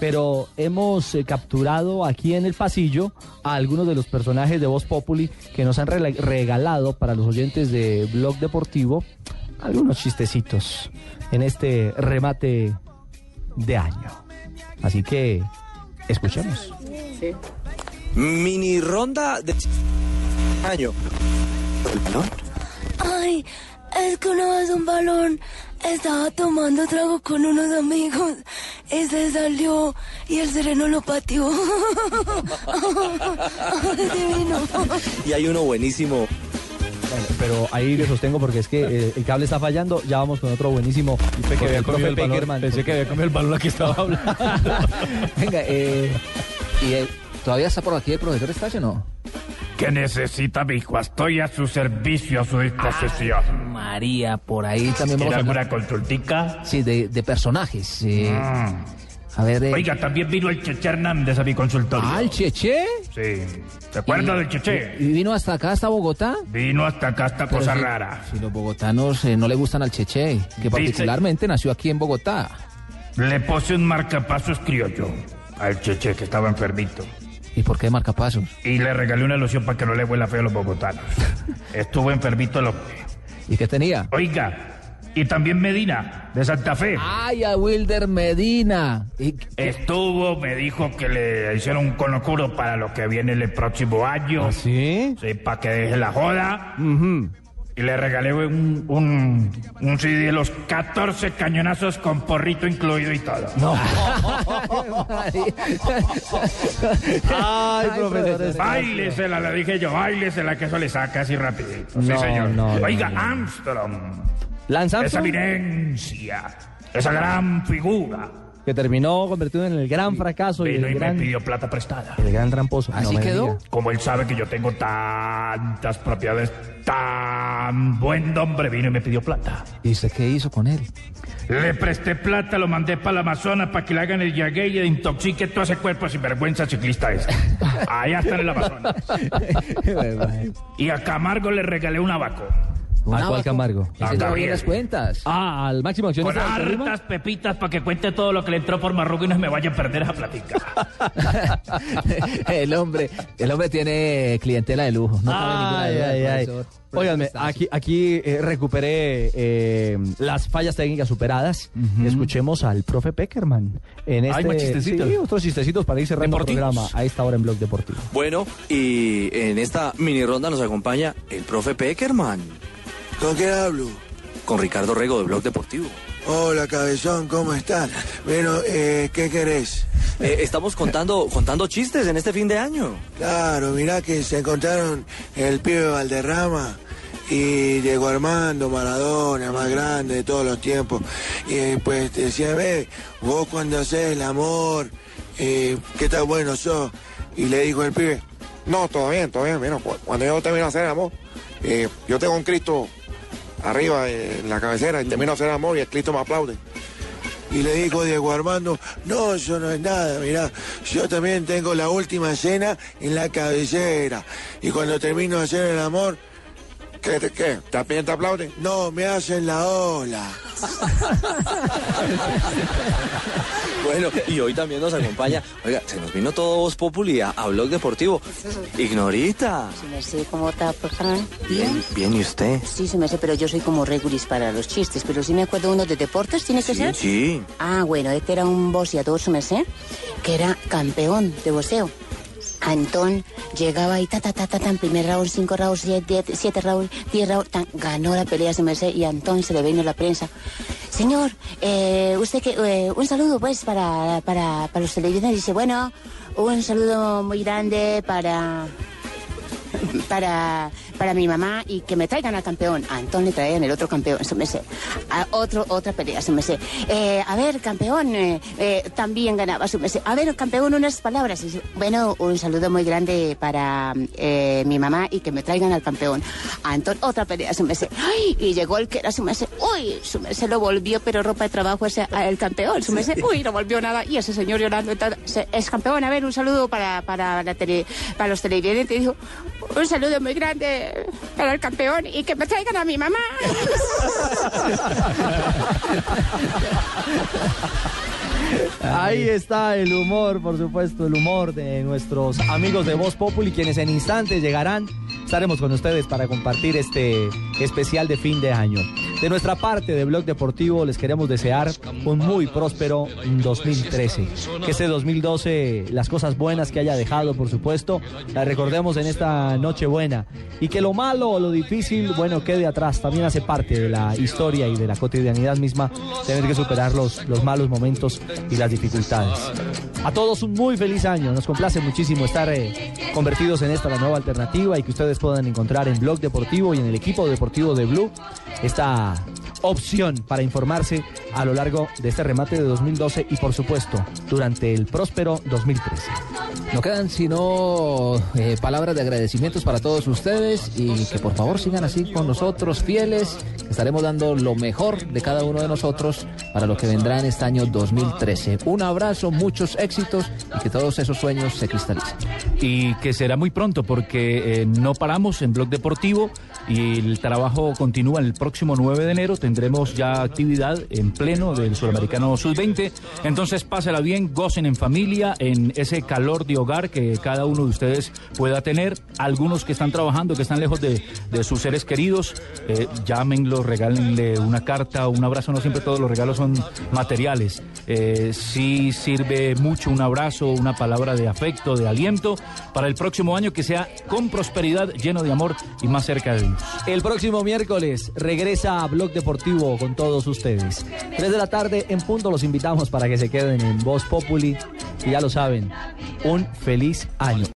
pero hemos eh, capturado aquí en el pasillo a algunos de los personajes de Voz Populi que nos han regalado para los oyentes de Blog Deportivo algunos chistecitos en este remate de año. Así que escuchemos. Mini ronda de año. ¿El balón? Ay, es que una vez un balón estaba tomando trago con unos amigos y se salió y el sereno lo pateó. Divino. Y hay uno buenísimo. Bueno, pero ahí le sostengo porque es que eh, el cable está fallando. Ya vamos con otro buenísimo. Pensé que había comido el balón. Pensé que había comido el balón aquí estaba hablando. Venga, eh, ¿y eh, todavía está por aquí el profesor Estacio o no? ¿Qué necesita, mijo? Estoy a su servicio, a su disposición. María, por ahí también ¿Tiene vamos a alguna consultica? Sí, de, de personajes. eh, Mm. A ver, eh, Oiga, también vino el Cheche Hernández a mi consultorio. ¿Ah, el Cheche? Sí. ¿Se acuerda del ¿Y Cheche? vino hasta acá, hasta Bogotá? Vino hasta acá esta Pero cosa si- rara. Si los bogotanos eh, no le gustan al Cheche, que particularmente nació aquí en Bogotá. Le puse un marcapasos criollo al Cheche que estaba enfermito. ¿Y por qué marcapasos? Y le regalé una loción para que no le huela feo a los bogotanos. Estuvo enfermito el hombre. ¿Y qué tenía? Oiga, y también Medina, de Santa Fe. ¡Ay, a Wilder Medina! ¿Y Estuvo, me dijo que le hicieron un conocuro para lo que viene el próximo año. ¿Ah, sí? Sí, para que deje la joda. Y le regalé un, un, un CD de los 14 cañonazos con porrito incluido y todo. No. Ay, profesor. Báilesela, le dije yo, báilesela, que eso le saca así rapidito. sí, No, señor. no, no, Oiga, no. Armstrong, Lance esa eminencia, esa gran figura, que terminó convertido en el gran fracaso y vino el y gran, me pidió plata prestada. el gran tramposo. ¿Así me quedó? diga. Como él sabe que yo tengo tantas propiedades, tan buen hombre, vino y me pidió plata. ¿Y usted qué hizo con él? Le presté plata, lo mandé para la Amazonas para que le hagan el yagué y le intoxique todo ese cuerpo sin vergüenza ciclista este. Allá está en el Amazonas. Y a Camargo le regalé un abaco. ¿Un ¿A cuál? Camargo? A Gabriel. bien las cuentas. Ah, al máximo Con accionista Tolima. hartas pepitas para que cuente todo lo que le entró por Marrugo y no se me vaya a perder esa platica. el hombre, el hombre tiene clientela de lujo. No cabe ninguna Ay, duda, ay, ay. profesor. Profesor aquí, aquí eh, recuperé eh, las fallas técnicas superadas. Escuchemos al profe Peckerman. En este, Hay más chistecitos. Sí, otros chistecitos para ir cerrando el Deportivos. programa a esta hora en Blog Deportivo. Bueno, y en esta mini ronda nos acompaña el profe Peckerman ¿Con quién hablo? con Ricardo Rego de Blog Deportivo. Hola, cabezón, ¿cómo estás? Bueno, eh, ¿qué querés? Eh, estamos contando, contando chistes en este fin de año. Claro, mirá que se encontraron el pibe Valderrama y Diego Armando Maradona, más grande de todos los tiempos. Y eh, pues decía, ve, vos cuando haces el amor, eh, ¿qué tan bueno sos? Y le dijo el pibe, no, todo bien, todo bien, mira, cu- cuando yo termino de hacer el amor, eh, yo tengo un Cristo arriba eh, en la cabecera y termino de hacer amor y el Cristo me aplaude. Y le dijo Diego Armando, no, eso no es nada, mirá, yo también tengo la última cena en la cabecera. Y cuando termino de hacer el amor, ¿qué? te- qué? ¿También te aplauden? No, me hacen la ola. Bueno, y hoy también nos acompaña, oiga, se nos vino todo Voz Populi a, a Blog Deportivo. Ignorita. Sí, me sé cómo está, por favor. Bien, bien, ¿y usted? Sí, se me sé, pero yo soy como regulis para los chistes. Pero sí me acuerdo uno de deportes, ¿tiene que Sí, ser? sí. Ah, bueno, este era un boxeador, se me sé, que era campeón de boxeo. Antón llegaba y ta, ta, ta, ta, ta, en primer round, cinco rounds, siete, siete rounds, diez rounds, tan, ganó la pelea, se me sé, y Antón se le vino la prensa. Señor, eh, usted que, eh, un saludo pues para, para, para los televidentes. Dice, bueno, un saludo muy grande para, para, para mi mamá y que me traigan al campeón. A Antón le traían el otro campeón, se me sé. A otro, otra pelea, se me sé. Eh, a ver, campeón, eh, eh, también ganaba, se me sé. A ver, campeón, unas palabras. Bueno, un saludo muy grande para eh, mi mamá y que me traigan al campeón. A Antón, otra pelea, se me sé. Ay, y llegó el que era, se me sé. Uy, se me sé, lo volvió, pero ropa de trabajo ese, el campeón, se me sé. Uy, no volvió nada. Y ese señor llorando, es campeón. A ver, un saludo para, para, la tele, para los televidentes. Y dijo, un saludo muy grande para el campeón y que me traigan a mi mamá. Ahí está el humor, por supuesto, el humor de nuestros amigos de Voz Populi, quienes en instantes llegarán. Estaremos con ustedes para compartir este especial de fin de año. De nuestra parte de Blog Deportivo les queremos desear un muy próspero 2013. Que este 2012 las cosas buenas que haya dejado, por supuesto, las recordemos en esta noche buena. Y que lo malo o lo difícil, bueno, quede atrás. También hace parte de la historia y de la cotidianidad misma tener que superar los, los malos momentos y las dificultades. A todos un muy feliz año. Nos complace muchísimo estar eh, convertidos en esta la nueva alternativa y que ustedes puedan encontrar en Blog Deportivo y en el equipo deportivo de Blue esta opción para informarse a lo largo de este remate de 2012 y por supuesto durante el próspero 2013. No quedan sino eh, palabras de agradecimientos para todos ustedes y que por favor sigan así con nosotros, fieles. Estaremos dando lo mejor de cada uno de nosotros para lo que vendrá en este año 2013. Un abrazo, muchos éxitos y que todos esos sueños se cristalicen. Y que será muy pronto porque eh, no paramos en Blog Deportivo y el trabajo continúa el próximo 9 de enero. Tendremos ya actividad en pleno del Sudamericano Sub-20. Entonces pásela bien, gocen en familia, en ese calor de hogar que cada uno de ustedes pueda tener. Algunos que están trabajando, que están lejos de, de sus seres queridos, eh, llámenlos, regálenle una carta, un abrazo. No siempre todos los regalos son materiales. Eh, sí sirve mucho un abrazo, una palabra de afecto, de aliento para el próximo año que sea con prosperidad, lleno de amor y más cerca de Dios. El próximo miércoles regresa a Blog Deportivo con todos ustedes. 3 de la tarde en punto los invitamos para que se queden en Voz Populi y ya lo saben, un feliz año.